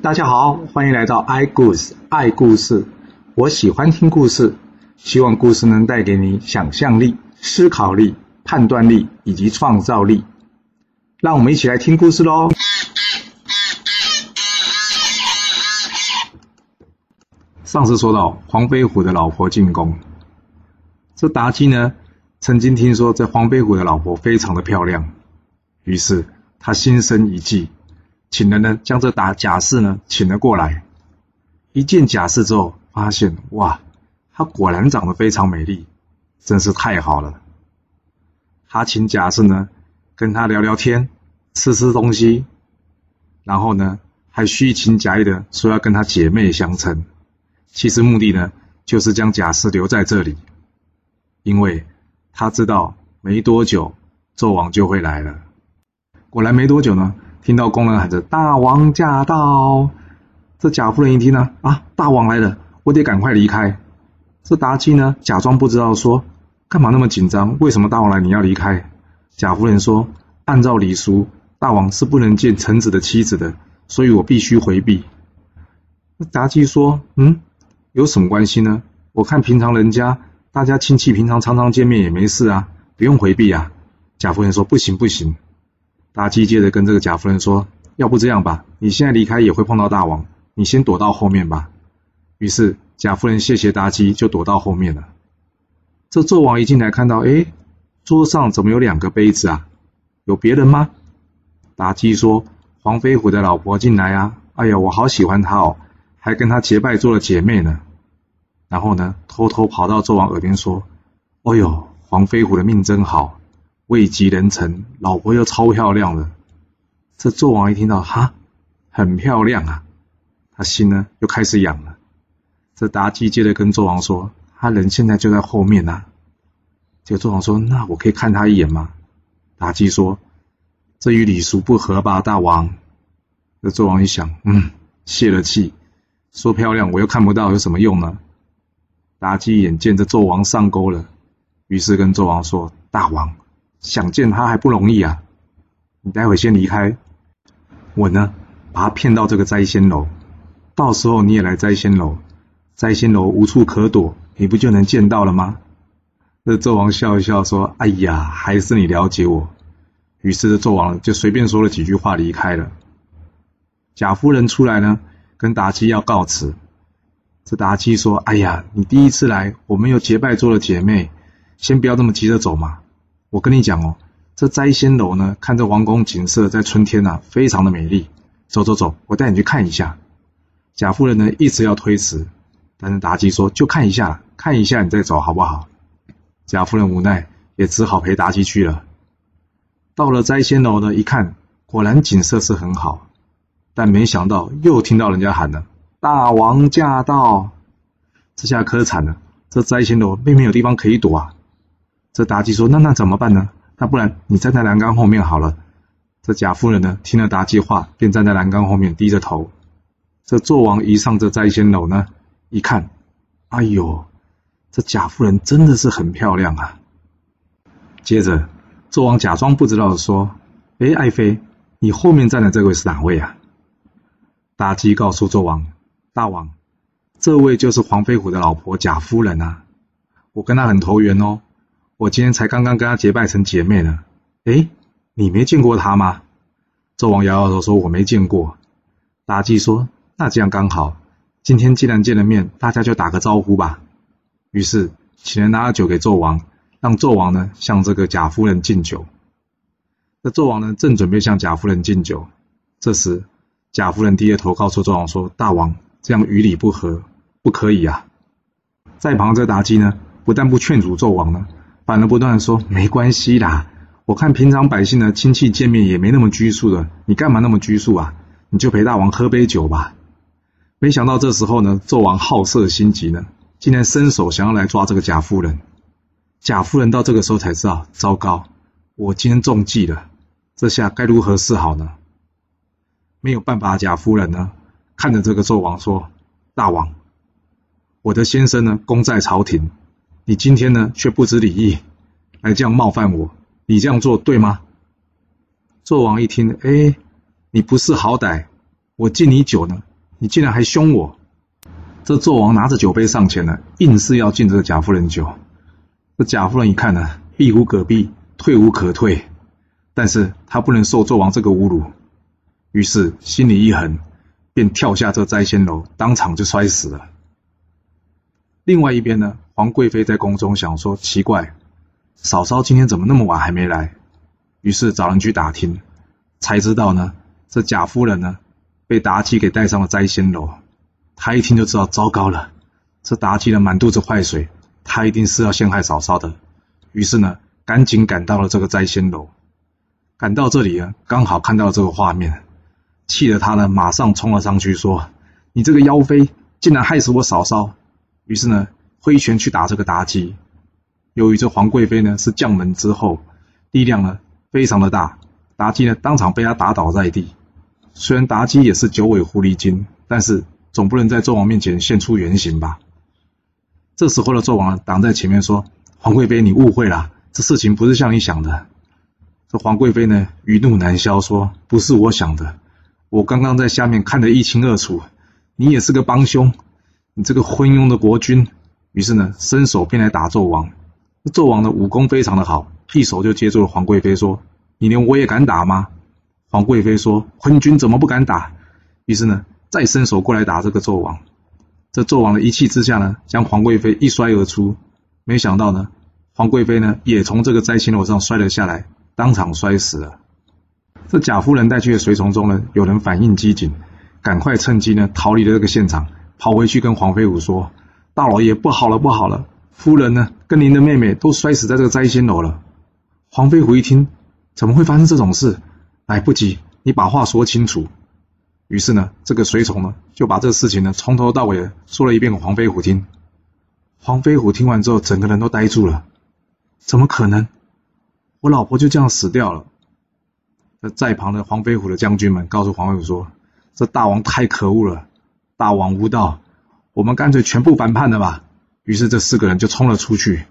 大家好，欢迎来到 i 故事爱故事。我喜欢听故事，希望故事能带给你想象力、思考力、判断力以及创造力。让我们一起来听故事喽。上次说到黄飞虎的老婆进宫，这妲己呢曾经听说这黄飞虎的老婆非常的漂亮，于是他心生一计。请人呢，将这打贾氏呢请了过来。一见贾氏之后，发现哇，她果然长得非常美丽，真是太好了。他请贾氏呢跟他聊聊天，吃吃东西，然后呢还虚情假意的说要跟他姐妹相称。其实目的呢就是将贾氏留在这里，因为他知道没多久纣王就会来了。果然没多久呢。听到工人喊着“大王驾到”，这贾夫人一听呢，啊，大王来了，我得赶快离开。这妲己呢，假装不知道，说：“干嘛那么紧张？为什么大王来你要离开？”贾夫人说：“按照礼俗，大王是不能见臣子的妻子的，所以我必须回避。”那妲己说：“嗯，有什么关系呢？我看平常人家大家亲戚平常常常见面也没事啊，不用回避啊。”贾夫人说：“不行，不行。”妲己接着跟这个贾夫人说：“要不这样吧，你现在离开也会碰到大王，你先躲到后面吧。”于是贾夫人谢谢妲己，就躲到后面了。这纣王一进来看到，哎，桌上怎么有两个杯子啊？有别人吗？妲己说：“黄飞虎的老婆进来啊！哎呀，我好喜欢她哦，还跟她结拜做了姐妹呢。”然后呢，偷偷跑到纣王耳边说：“哦呦，黄飞虎的命真好。”位极人臣，老婆又超漂亮的。这纣王一听到，哈，很漂亮啊，他心呢又开始痒了。这妲己接着跟纣王说：“他人现在就在后面呐。”这纣王说：“那我可以看他一眼吗？”妲己说：“这与礼俗不合吧，大王。”这纣王一想，嗯，泄了气，说：“漂亮，我又看不到，有什么用呢？”妲己眼见这纣王上钩了，于是跟纣王说：“大王。”想见他还不容易啊！你待会先离开，我呢把他骗到这个摘仙楼，到时候你也来摘仙楼，摘仙楼无处可躲，你不就能见到了吗？这纣王笑一笑说：“哎呀，还是你了解我。”于是纣王就随便说了几句话离开了。贾夫人出来呢，跟妲己要告辞。这妲己说：“哎呀，你第一次来，我们又结拜做了姐妹，先不要这么急着走嘛。”我跟你讲哦，这摘仙楼呢，看这王宫景色，在春天呐，非常的美丽。走走走，我带你去看一下。贾夫人呢，一直要推辞，但是妲己说：“就看一下，看一下你再走好不好？”贾夫人无奈，也只好陪妲己去了。到了摘仙楼呢，一看，果然景色是很好，但没想到又听到人家喊了：“大王驾到！”这下可惨了，这摘仙楼并没有地方可以躲啊。这妲己说：“那那怎么办呢？那不然你站在栏杆后面好了。”这贾夫人呢，听了妲己话，便站在栏杆后面，低着头。这纣王一上这摘仙楼呢，一看，哎呦，这贾夫人真的是很漂亮啊。接着，纣王假装不知道的说：“哎，爱妃，你后面站的这位是哪位啊？”妲己告诉纣王：“大王，这位就是黄飞虎的老婆贾夫人啊，我跟她很投缘哦。”我今天才刚刚跟她结拜成姐妹呢，哎，你没见过她吗？纣王摇摇头说：“我没见过。”妲己说：“那这样刚好，今天既然见了面，大家就打个招呼吧。”于是请人拿了酒给纣王，让纣王呢向这个贾夫人敬酒。那纣王呢正准备向贾夫人敬酒，这时贾夫人低着头告诉纣王说：“大王，这样与礼不合，不可以啊。”在旁这妲己呢，不但不劝阻纣王呢。反而不断的说没关系啦，我看平常百姓的亲戚见面也没那么拘束的，你干嘛那么拘束啊？你就陪大王喝杯酒吧。没想到这时候呢，纣王好色心急呢，竟然伸手想要来抓这个贾夫人。贾夫人到这个时候才知道，糟糕，我今天中计了，这下该如何是好呢？没有办法，贾夫人呢，看着这个纣王说：“大王，我的先生呢，功在朝廷。”你今天呢，却不知礼义，来这样冒犯我，你这样做对吗？纣王一听，哎，你不识好歹，我敬你酒呢，你竟然还凶我！”这纣王拿着酒杯上前了，硬是要敬这个贾夫人酒。这贾夫人一看呢，避无可避，退无可退，但是他不能受纣王这个侮辱，于是心里一横，便跳下这摘仙楼，当场就摔死了。另外一边呢，皇贵妃在宫中想说：“奇怪，嫂嫂今天怎么那么晚还没来？”于是找人去打听，才知道呢，这贾夫人呢被妲己给带上了摘仙楼。她一听就知道糟糕了，这妲己的满肚子坏水。她一定是要陷害嫂嫂的，于是呢，赶紧赶到了这个摘仙楼。赶到这里啊，刚好看到这个画面，气得他呢，马上冲了上去，说：“你这个妖妃，竟然害死我嫂嫂！”于是呢，挥拳去打这个妲己。由于这皇贵妃呢是将门之后，力量呢非常的大，妲己呢当场被他打倒在地。虽然妲己也是九尾狐狸精，但是总不能在纣王面前现出原形吧。这时候的纣王挡在前面说：“皇贵妃，你误会了，这事情不是像你想的。”这皇贵妃呢，余怒难消，说：“不是我想的，我刚刚在下面看得一清二楚，你也是个帮凶，你这个昏庸的国君。”于是呢，伸手便来打纣王。纣王的武功非常的好，一手就接住了皇贵妃，说：“你连我也敢打吗？”皇贵妃说：“昏君怎么不敢打？”于是呢，再伸手过来打这个纣王。这纣王的一气之下呢，将皇贵妃一摔而出。没想到呢，皇贵妃呢也从这个摘星楼上摔了下来，当场摔死了。这贾夫人带去的随从中呢，有人反应机警，赶快趁机呢逃离了这个现场，跑回去跟黄飞虎说：“大老爷，不好了，不好了，夫人呢跟您的妹妹都摔死在这个摘星楼了。”黄飞虎一听，怎么会发生这种事？来不及，你把话说清楚。于是呢，这个随从呢就把这个事情呢从头到尾说了一遍给黄飞虎听。黄飞虎听完之后，整个人都呆住了。怎么可能？我老婆就这样死掉了？那在旁的黄飞虎的将军们告诉黄飞虎说：“这大王太可恶了，大王无道，我们干脆全部反叛了吧。”于是这四个人就冲了出去。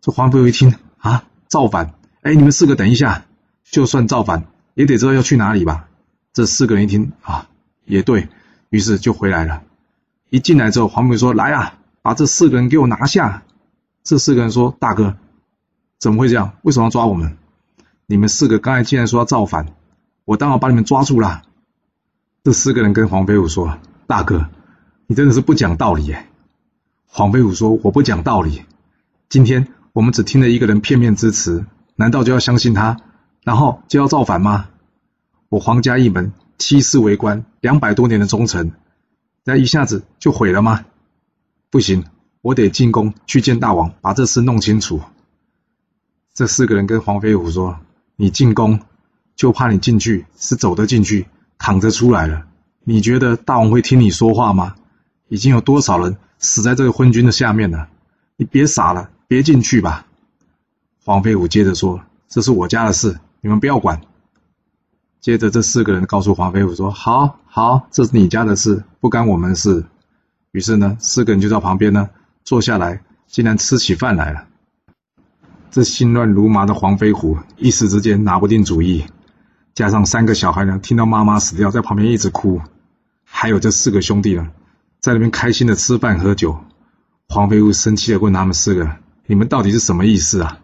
这黄飞虎一听啊，造反！哎，你们四个等一下，就算造反，也得知道要去哪里吧。这四个人一听啊，也对于是就回来了。一进来之后，黄飞说：“来啊，把这四个人给我拿下。”这四个人说：“大哥，怎么会这样？为什么要抓我们？你们四个刚才竟然说要造反，我当然把你们抓住了。”这四个人跟黄飞虎说：“大哥，你真的是不讲道理耶！”黄飞虎说：“我不讲道理。今天我们只听了一个人片面之词，难道就要相信他，然后就要造反吗？”我皇家一门七世为官，两百多年的忠臣，那一下子就毁了吗？不行，我得进宫去见大王，把这事弄清楚。这四个人跟黄飞虎说：“你进宫，就怕你进去是走得进去，躺着出来了。你觉得大王会听你说话吗？已经有多少人死在这个昏君的下面了？你别傻了，别进去吧。”黄飞虎接着说：“这是我家的事，你们不要管。”接着，这四个人告诉黄飞虎说：“好好，这是你家的事，不干我们的事。”于是呢，四个人就到旁边呢坐下来，竟然吃起饭来了。这心乱如麻的黄飞虎一时之间拿不定主意，加上三个小孩呢听到妈妈死掉，在旁边一直哭，还有这四个兄弟呢在那边开心的吃饭喝酒。黄飞虎生气的问他们四个：“你们到底是什么意思啊？”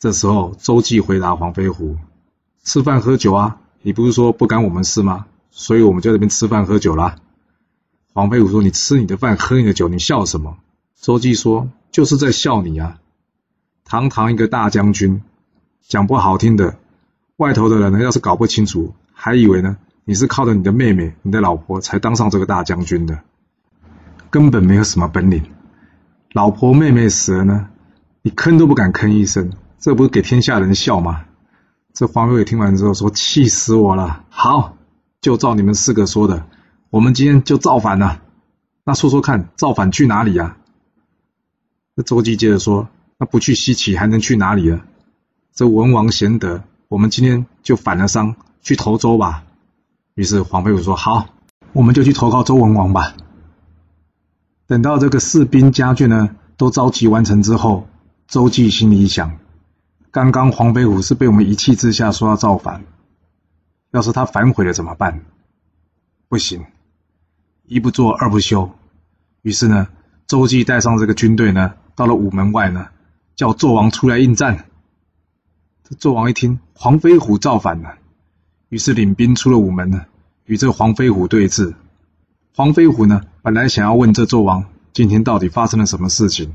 这时候，周记回答黄飞虎。吃饭喝酒啊！你不是说不干我们事吗？所以我们在这边吃饭喝酒啦。黄飞虎说：“你吃你的饭，喝你的酒，你笑什么？”周记说：“就是在笑你啊！堂堂一个大将军，讲不好听的，外头的人呢，要是搞不清楚，还以为呢你是靠着你的妹妹、你的老婆才当上这个大将军的，根本没有什么本领。老婆妹妹死了呢，你吭都不敢吭一声，这不是给天下人笑吗？”这黄飞虎听完之后说：“气死我了！好，就照你们四个说的，我们今天就造反了。那说说看，造反去哪里呀？”那周姬接着说：“那不去西岐还能去哪里了？这文王贤德，我们今天就反了商，去投周吧。”于是黄飞虎说：“好，我们就去投靠周文王吧。”等到这个士兵家眷呢都召集完成之后，周记心里想。刚刚黄飞虎是被我们一气之下说要造反，要是他反悔了怎么办？不行，一不做二不休。于是呢，周记带上这个军队呢，到了午门外呢，叫纣王出来应战。这纣王一听黄飞虎造反了，于是领兵出了午门呢，与这黄飞虎对峙。黄飞虎呢，本来想要问这纣王今天到底发生了什么事情，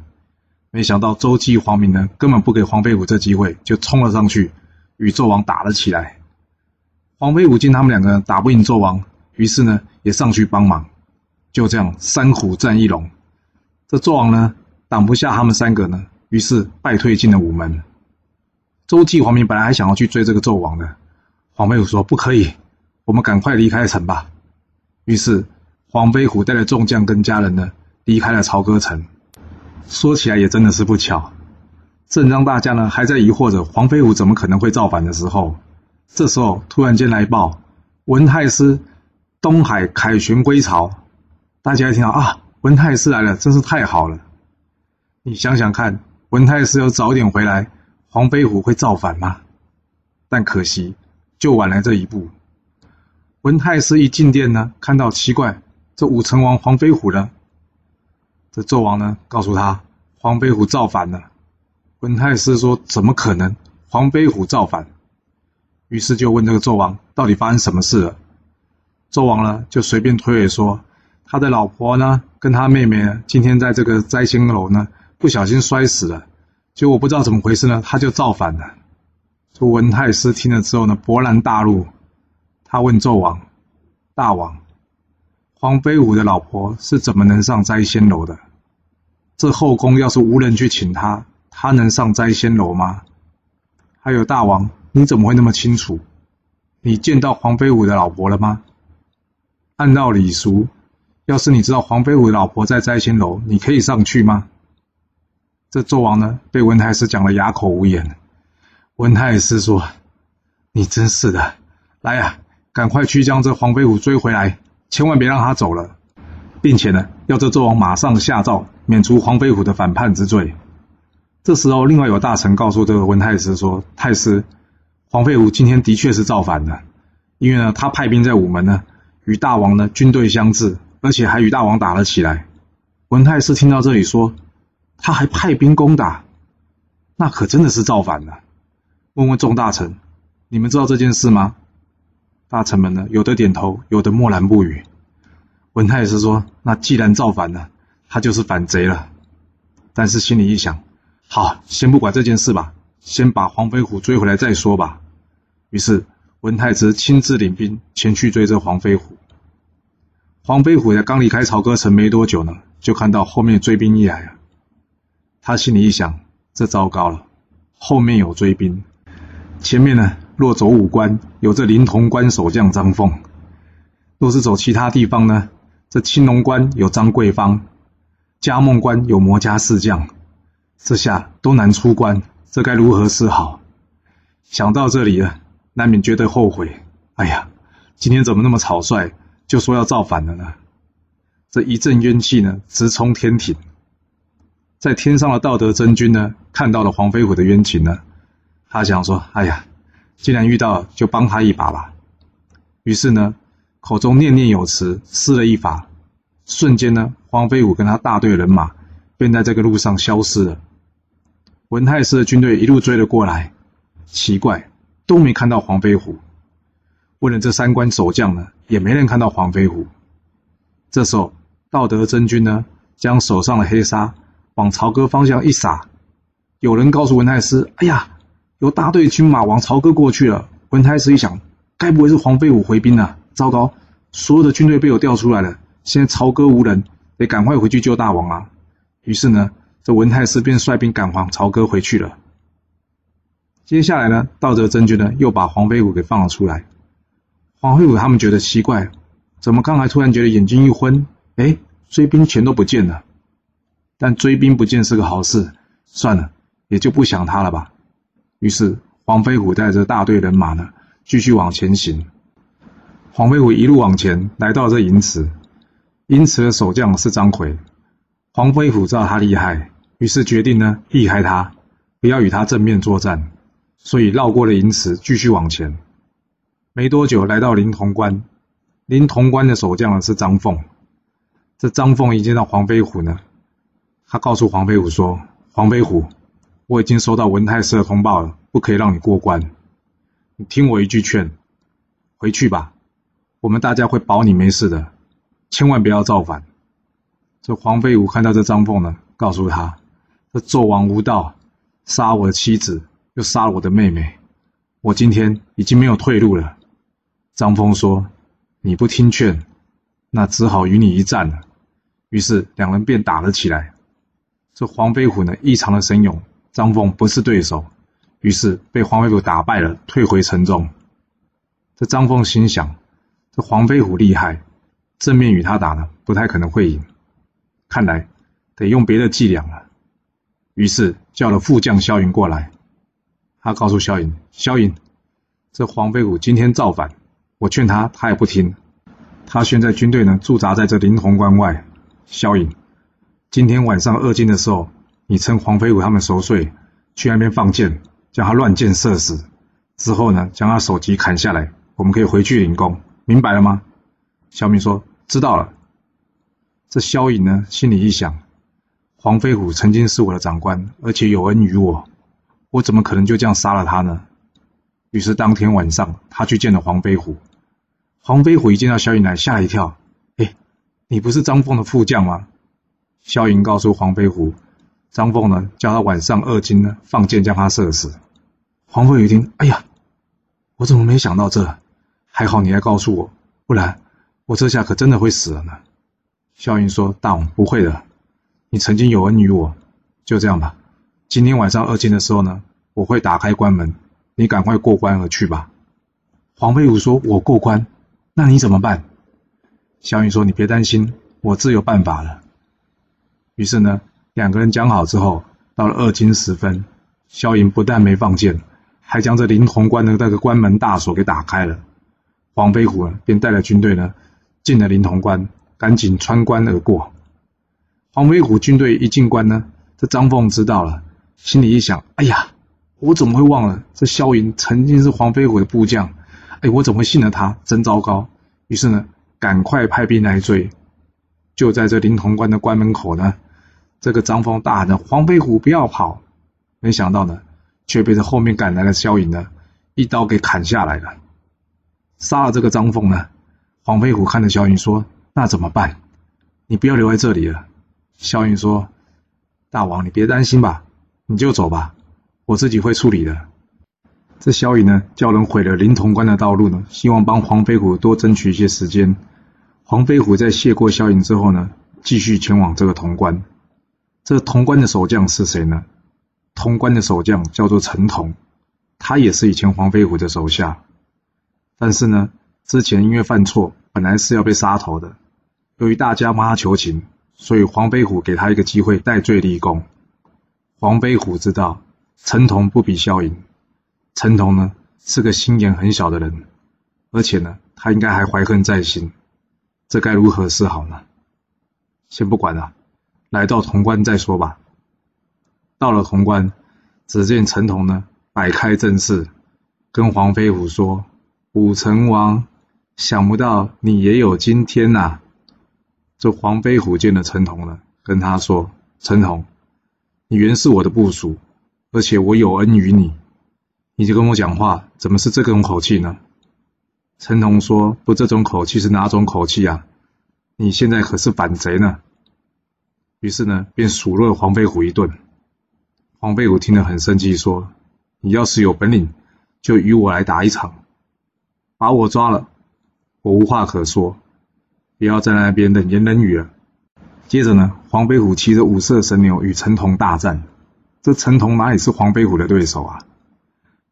没想到周忌、黄明呢，根本不给黄飞虎这机会，就冲了上去，与纣王打了起来。黄飞虎见他们两个打不赢纣王，于是呢，也上去帮忙。就这样，三虎战一龙，这纣王呢，挡不下他们三个呢，于是败退进了午门。周忌、黄明本来还想要去追这个纣王的，黄飞虎说：“不可以，我们赶快离开城吧。”于是。黄飞虎带着众将跟家人呢，离开了朝歌城。说起来也真的是不巧，正当大家呢还在疑惑着黄飞虎怎么可能会造反的时候，这时候突然间来报，文太师东海凯旋归朝。大家一听啊，文太师来了，真是太好了。你想想看，文太师要早点回来，黄飞虎会造反吗？但可惜，就晚了这一步。文太师一进殿呢，看到奇怪。这武成王黄飞虎呢？这纣王呢？告诉他，黄飞虎造反了。文太师说：“怎么可能？黄飞虎造反？”于是就问这个纣王，到底发生什么事了？纣王呢，就随便推诿说，他的老婆呢，跟他妹妹今天在这个摘星楼呢，不小心摔死了。结果不知道怎么回事呢，他就造反了。这文太师听了之后呢，勃然大怒，他问纣王：“大王。”黄飞虎的老婆是怎么能上摘仙楼的？这后宫要是无人去请她，她能上摘仙楼吗？还有大王，你怎么会那么清楚？你见到黄飞虎的老婆了吗？按照礼俗，要是你知道黄飞虎的老婆在摘仙楼，你可以上去吗？这纣王呢，被文太师讲的哑口无言。文太师说：“你真是的，来呀，赶快去将这黄飞虎追回来。”千万别让他走了，并且呢，要这纣王马上下诏免除黄飞虎的反叛之罪。这时候，另外有大臣告诉这个文太师说：“太师，黄飞虎今天的确是造反的，因为呢，他派兵在午门呢，与大王呢军队相峙，而且还与大王打了起来。”文太师听到这里说：“他还派兵攻打，那可真的是造反了。”问问众大臣：“你们知道这件事吗？”大臣们呢，有的点头，有的默然不语。文太师说：“那既然造反了，他就是反贼了。”但是心里一想：“好，先不管这件事吧，先把黄飞虎追回来再说吧。”于是文太师亲自领兵前去追这黄飞虎。黄飞虎才刚离开朝歌城没多久呢，就看到后面追兵一来啊。他心里一想：“这糟糕了，后面有追兵，前面呢？”若走武关，有这临潼关守将张凤；若是走其他地方呢？这青龙关有张桂芳，嘉梦关有魔家四将，这下都难出关，这该如何是好？想到这里啊，难免觉得后悔。哎呀，今天怎么那么草率，就说要造反了呢？这一阵冤气呢，直冲天庭。在天上的道德真君呢，看到了黄飞虎的冤情呢，他想说：哎呀！既然遇到，就帮他一把吧。于是呢，口中念念有词，施了一法，瞬间呢，黄飞虎跟他大队人马便在这个路上消失了。文太师的军队一路追了过来，奇怪，都没看到黄飞虎。问了这三关守将呢，也没人看到黄飞虎。这时候，道德真君呢，将手上的黑纱往朝歌方向一撒，有人告诉文太师：“哎呀！”有大队军马往朝歌过去了。文太师一想，该不会是黄飞虎回兵了？糟糕，所有的军队被我调出来了。现在朝歌无人，得赶快回去救大王啊！于是呢，这文太师便率兵赶往朝歌回去了。接下来呢，道德真君呢又把黄飞虎给放了出来。黄飞虎他们觉得奇怪，怎么刚才突然觉得眼睛一昏？哎，追兵全都不见了。但追兵不见是个好事，算了，也就不想他了吧。于是，黄飞虎带着大队人马呢，继续往前行。黄飞虎一路往前，来到这银池。银池的守将是张奎。黄飞虎知道他厉害，于是决定呢，避开他，不要与他正面作战，所以绕过了银池，继续往前。没多久，来到临潼关。临潼关的守将是张凤。这张凤一见到黄飞虎呢，他告诉黄飞虎说：“黄飞虎，我已经收到文太师的通报了，不可以让你过关。你听我一句劝，回去吧，我们大家会保你没事的，千万不要造反。”这黄飞虎看到这张凤呢，告诉他：“这纣王无道，杀我的妻子，又杀了我的妹妹，我今天已经没有退路了。”张凤说：“你不听劝，那只好与你一战了。”于是两人便打了起来。这黄飞虎呢异常的神勇，张凤不是对手，于是被黄飞虎打败了，退回城中。这张凤心想：这黄飞虎厉害，正面与他打呢，不太可能会赢。看来得用别的伎俩了。于是叫了副将萧云过来，他告诉萧云：“萧云，这黄飞虎今天造反，我劝他，他也不听。他现在军队呢驻扎在这临潼关外。”萧云，今天晚上二更的时候，你趁黄飞虎他们熟睡，去那边放箭，将他乱箭射死。之后呢，将他首级砍下来，我们可以回去领功，明白了吗？萧明说：“知道了。”这萧颖呢，心里一想，黄飞虎曾经是我的长官，而且有恩于我，我怎么可能就这样杀了他呢？于是当天晚上，他去见了黄飞虎。黄飞虎一见到萧颖来，吓了一跳。哎你不是张凤的副将吗？萧莹告诉黄飞虎，张凤呢叫他晚上二更呢放箭将他射死。黄飞虎一听，哎呀，我怎么没想到这？还好你来告诉我，不然我这下可真的会死了呢。萧云说：“大王不会的，你曾经有恩于我，就这样吧。今天晚上二更的时候呢，我会打开关门，你赶快过关而去吧。”黄飞虎说：“我过关，那你怎么办？”萧云说：“你别担心，我自有办法了。”于是呢，两个人讲好之后，到了二更时分，萧云不但没放箭，还将这临潼关的那个关门大锁给打开了。黄飞虎便带着军队呢，进了临潼关，赶紧穿关而过。黄飞虎军队一进关呢，这张凤知道了，心里一想：“哎呀，我怎么会忘了这萧云曾经是黄飞虎的部将？哎，我怎么会信了他？真糟糕！”于是呢。赶快派兵来追！就在这临潼关的关门口呢，这个张凤大喊着：“黄飞虎，不要跑！”没想到呢，却被这后面赶来的萧颖呢一刀给砍下来了。杀了这个张凤呢，黄飞虎看着萧颖说：“那怎么办？你不要留在这里了。”萧颖说：“大王，你别担心吧，你就走吧，我自己会处理的。”这萧颖呢，叫人毁了临潼关的道路呢，希望帮黄飞虎多争取一些时间。黄飞虎在谢过萧颖之后呢，继续前往这个潼关。这潼关的守将是谁呢？潼关的守将叫做陈同，他也是以前黄飞虎的手下。但是呢，之前因为犯错，本来是要被杀头的。由于大家帮他求情，所以黄飞虎给他一个机会戴罪立功。黄飞虎知道陈同不比萧颖，陈同呢是个心眼很小的人，而且呢，他应该还怀恨在心。这该如何是好呢？先不管了，来到潼关再说吧。到了潼关，只见陈同呢摆开阵势，跟黄飞虎说：“武成王，想不到你也有今天呐！”这黄飞虎见了陈同呢，跟他说：“陈同，你原是我的部属，而且我有恩于你，你就跟我讲话，怎么是这种口气呢？”陈同说：“不，这种口气是哪种口气啊？你现在可是反贼呢。”于是呢，便数落黄飞虎一顿。黄飞虎听了很生气，说：“你要是有本领，就与我来打一场，把我抓了，我无话可说，不要在那边冷言冷语了。”接着呢，黄飞虎骑着五色神牛与陈同大战。这陈同哪里是黄飞虎的对手啊？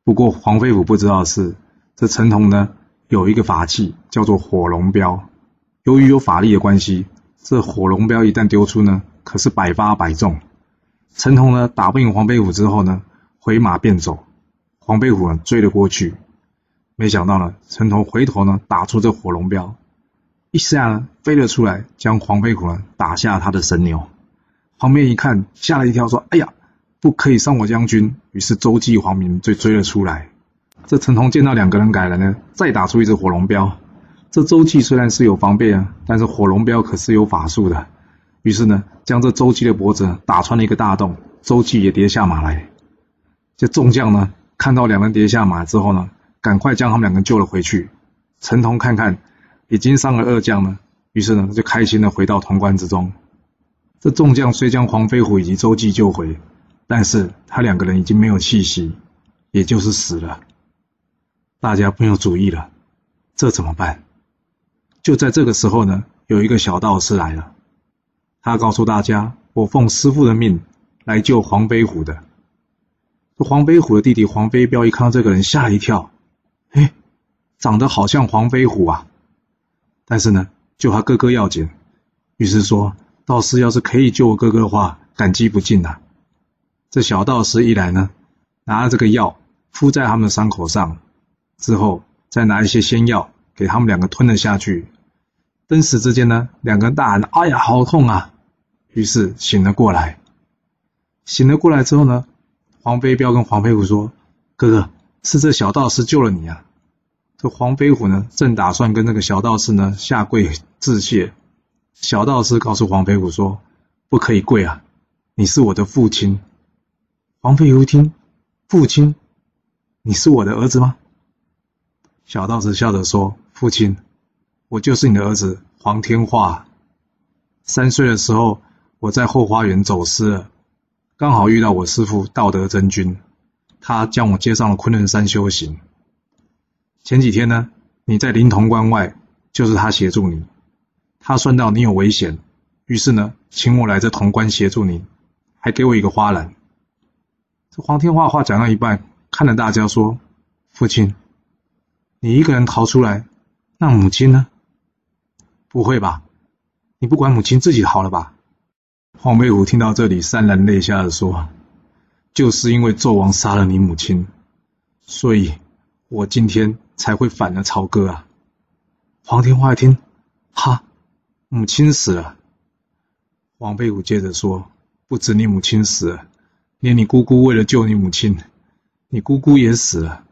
不过黄飞虎不知道的是，这陈同呢。有一个法器叫做火龙镖，由于有法力的关系，这火龙镖一旦丢出呢，可是百发百中。陈同呢打不赢黄飞虎之后呢，回马便走。黄飞虎呢追了过去，没想到呢，陈同回头呢打出这火龙镖，一下呢飞了出来，将黄飞虎呢打下他的神牛。旁边一看，吓了一跳，说：“哎呀，不可以伤我将军！”于是周记黄明就追了出来。这陈同见到两个人改了呢，再打出一只火龙镖，这周记虽然是有防备啊，但是火龙镖可是有法术的。于是呢，将这周记的脖子打穿了一个大洞，周记也跌下马来。这众将呢，看到两人跌下马之后呢，赶快将他们两个救了回去。陈同看看已经伤了二将了，于是呢，就开心的回到潼关之中。这众将虽将黄飞虎以及周记救回，但是他两个人已经没有气息，也就是死了。大家没有主意了，这怎么办？就在这个时候呢，有一个小道士来了，他告诉大家：“我奉师傅的命来救黄飞虎的。”黄飞虎的弟弟黄飞彪一看到这个人，吓一跳，哎，长得好像黄飞虎啊！但是呢，救他哥哥要紧，于是说：“道士要是可以救我哥哥的话，感激不尽呐。”这小道士一来呢，拿了这个药敷在他们的伤口上。之后再拿一些仙药给他们两个吞了下去，登时之间呢，两个人大喊：“哎呀，好痛啊！”于是醒了过来。醒了过来之后呢，黄飞彪跟黄飞虎说：“哥哥，是这小道士救了你啊！”这黄飞虎呢，正打算跟那个小道士呢下跪致谢，小道士告诉黄飞虎说：“不可以跪啊，你是我的父亲。”黄飞虎一听：“父亲，你是我的儿子吗？”小道士笑着说：“父亲，我就是你的儿子黄天化。三岁的时候，我在后花园走失了，刚好遇到我师父道德真君，他将我接上了昆仑山修行。前几天呢，你在灵潼关外，就是他协助你。他算到你有危险，于是呢，请我来这潼关协助你，还给我一个花篮。这黄天化话讲到一半，看着大家说：‘父亲。’”你一个人逃出来，那母亲呢？不会吧？你不管母亲自己好了吧？黄飞虎听到这里，潸然泪下的说：“就是因为纣王杀了你母亲，所以我今天才会反了朝歌啊！”黄天化一听，哈，母亲死了。黄飞虎接着说：“不止你母亲死了，连你姑姑为了救你母亲，你姑姑也死了。”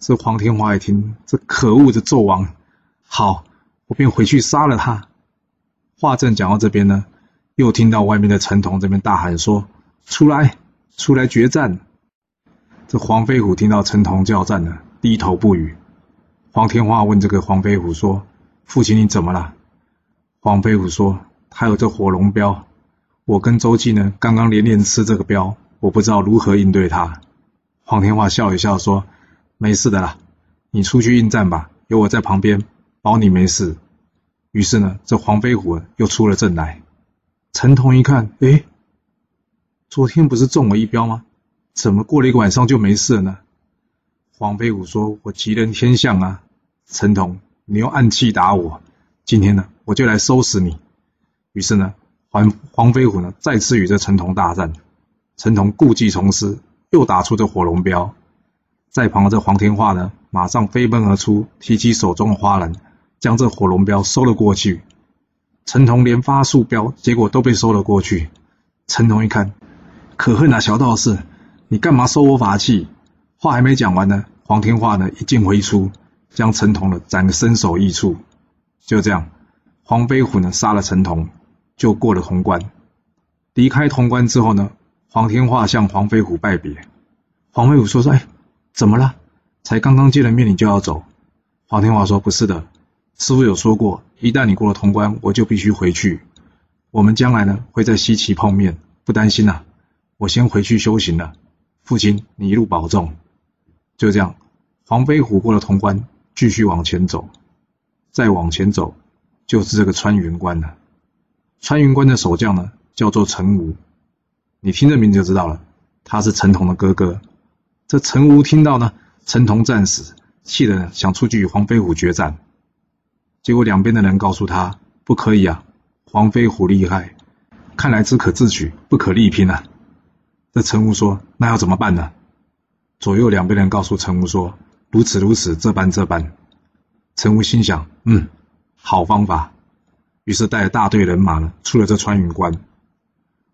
这黄天化一听，这可恶的纣王，好，便回去杀了他。话正讲到这边呢，又听到外面的陈同这边大喊说：“出来，出来决战！”这黄飞虎听到陈同叫战呢，低头不语。黄天化问这个黄飞虎说：“父亲，你怎么了？”黄飞虎说：“他有这火龙镖，我跟周记呢，刚刚连连吃这个镖，我不知道如何应对他。”黄天化笑一笑说。没事的啦，你出去应战吧，有我在旁边，保你没事。于是呢，这黄飞虎又出了阵来。陈同一看，哎，昨天不是中了一镖吗？怎么过了一个晚上就没事了呢？黄飞虎说：“我吉人天相啊，陈同，你用暗器打我，今天呢，我就来收拾你。”于是呢，黄黄飞虎呢再次与这陈同大战。陈同故技重施，又打出这火龙镖。在旁的这黄天化呢，马上飞奔而出，提起手中的花篮，将这火龙镖收了过去。陈彤连发数镖，结果都被收了过去。陈彤一看，可恨啊，小道士，你干嘛收我法器？话还没讲完呢，黄天化呢一剑挥出，将陈彤呢斩个身首异处。就这样，黄飞虎呢杀了陈彤，就过了潼关。离开潼关之后呢，黄天化向黄飞虎拜别。黄飞虎说：“说哎。”怎么了？才刚刚见了面，你就要走？黄天华说：“不是的，师傅有说过，一旦你过了潼关，我就必须回去。我们将来呢，会在西岐碰面，不担心呐。我先回去修行了。父亲，你一路保重。”就这样，黄飞虎过了潼关，继续往前走。再往前走，就是这个穿云关了。穿云关的守将呢，叫做陈武。你听这名字就知道了，他是陈同的哥哥。这陈吴听到呢，陈同战死，气得想出去与黄飞虎决战。结果两边的人告诉他，不可以啊，黄飞虎厉害，看来只可自取，不可力拼啊。这陈武说，那要怎么办呢？左右两边人告诉陈武说，如此如此，这般这般。陈武心想，嗯，好方法。于是带着大队人马呢，出了这穿云关。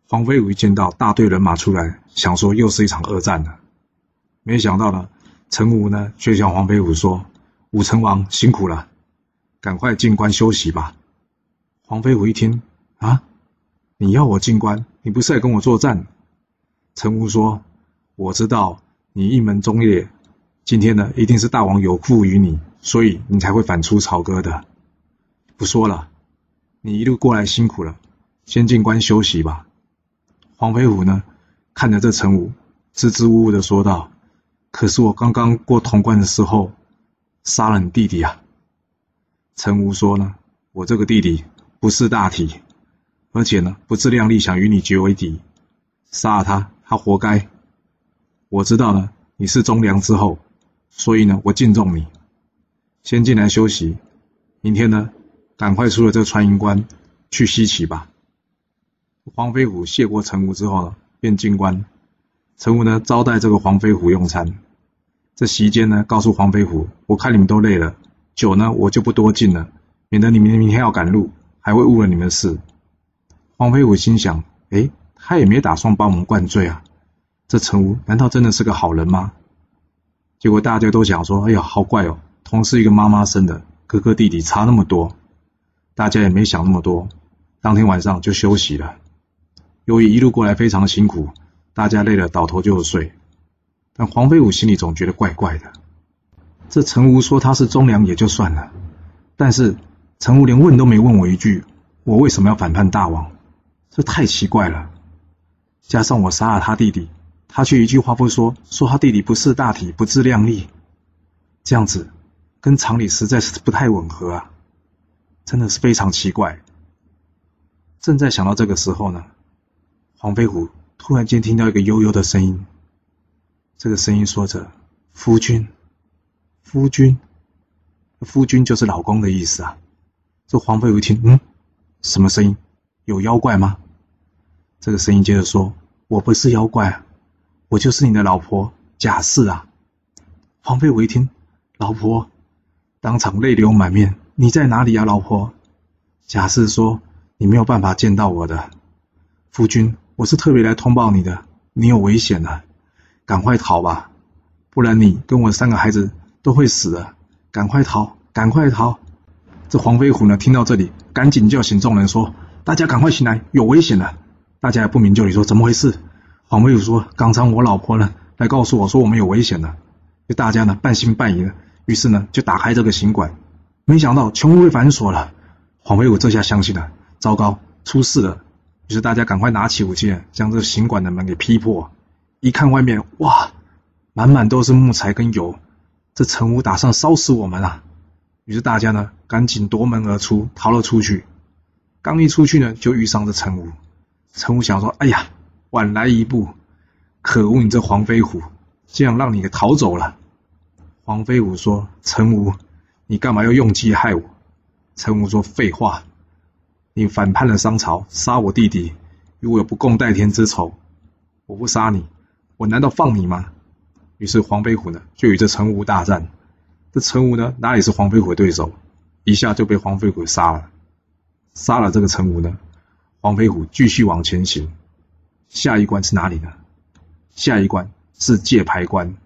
黄飞虎一见到大队人马出来，想说又是一场恶战了。没想到呢，陈武呢却向黄飞虎说：“武成王辛苦了，赶快进关休息吧。黄飞虎一听，啊，你要我进关，你不是来跟我作战？陈武说：“我知道你一门忠烈，今天呢，一定是大王有负于你，所以你才会反出朝歌的。不说了，你一路过来辛苦了，先进关休息吧。”黄飞虎呢，看着这陈武，支支吾吾的说道：“可是我刚刚过潼关的时候，杀了你弟弟啊。”陈武说呢：“我这个弟弟不识大体，而且呢，不自量力，想与你结为敌，杀了他。”他活该！我知道呢，你是忠良之后，所以呢，我敬重你。先进来休息，明天呢，赶快出了这个穿营关去西岐吧。黄飞虎谢过陈武之后呢，便进关。陈武呢，招待这个黄飞虎用餐。这席间呢，告诉黄飞虎：“我看你们都累了，酒呢，我就不多敬了，免得你们明天要赶路，还会误了你们的事。”黄飞虎心想：“哎。”他也没打算帮我们灌醉啊！这陈武难道真的是个好人吗？结果大家都想说：“哎呀，好怪哦，同是一个妈妈生的，哥哥弟弟差那么多。”大家也没想那么多，当天晚上就休息了。由于一路过来非常辛苦，大家累了倒头就睡。但黄飞虎心里总觉得怪怪的。这陈武说他是忠良也就算了，但是陈武连问都没问我一句：“我为什么要反叛大王？”这太奇怪了。加上我杀了他弟弟，他却一句话不说，说他弟弟不识大体、不自量力，这样子跟常理实在是不太吻合啊！真的是非常奇怪。正在想到这个时候呢，黄飞虎突然间听到一个悠悠的声音，这个声音说着：“夫君，夫君，夫君就是老公的意思啊！”这黄飞虎一听，嗯，什么声音？有妖怪吗？这个声音接着说。我不是妖怪，我就是你的老婆贾氏啊！黄飞虎一听，老婆，当场泪流满面。你在哪里啊，老婆？贾氏说：“你没有办法见到我的夫君，我是特别来通报你的，你有危险了，赶快逃吧，不然你跟我三个孩子都会死的。赶快逃，赶快逃！”这黄飞虎呢，听到这里，赶紧叫醒众人说：“大家赶快醒来，有危险了！”大家也不明就里，说怎么回事？黄飞虎说：“刚才我老婆呢来告诉我说我们有危险了。”就大家呢半信半疑的，于是呢就打开这个行馆，没想到全部被反锁了。黄飞虎这下相信了，糟糕，出事了！于是大家赶快拿起武器，将这个行馆的门给劈破。一看外面，哇，满满都是木材跟油，这陈武打算烧死我们啊！于是大家呢赶紧夺门而出，逃了出去。刚一出去呢，就遇上这陈武。陈武想说：“哎呀，晚来一步，可恶！你这黄飞虎，竟然让你给逃走了。”黄飞虎说：“陈武，你干嘛要用计害我？”陈武说：“废话，你反叛了商朝，杀我弟弟，与我有不共戴天之仇。我不杀你，我难道放你吗？”于是黄飞虎呢，就与这陈武大战。这陈武呢，哪里是黄飞虎的对手？一下就被黄飞虎杀了。杀了这个陈武呢？黄飞虎继续往前行，下一关是哪里呢？下一关是界牌关。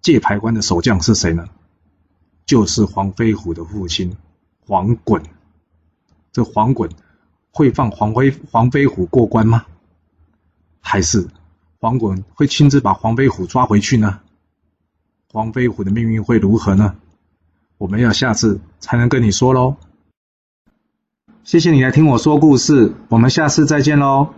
界牌关的守将是谁呢？就是黄飞虎的父亲黄滚。这黄滚会放黄飞黄飞虎过关吗？还是黄滚会亲自把黄飞虎抓回去呢？黄飞虎的命运会如何呢？我们要下次才能跟你说喽。谢谢你来听我说故事，我们下次再见喽。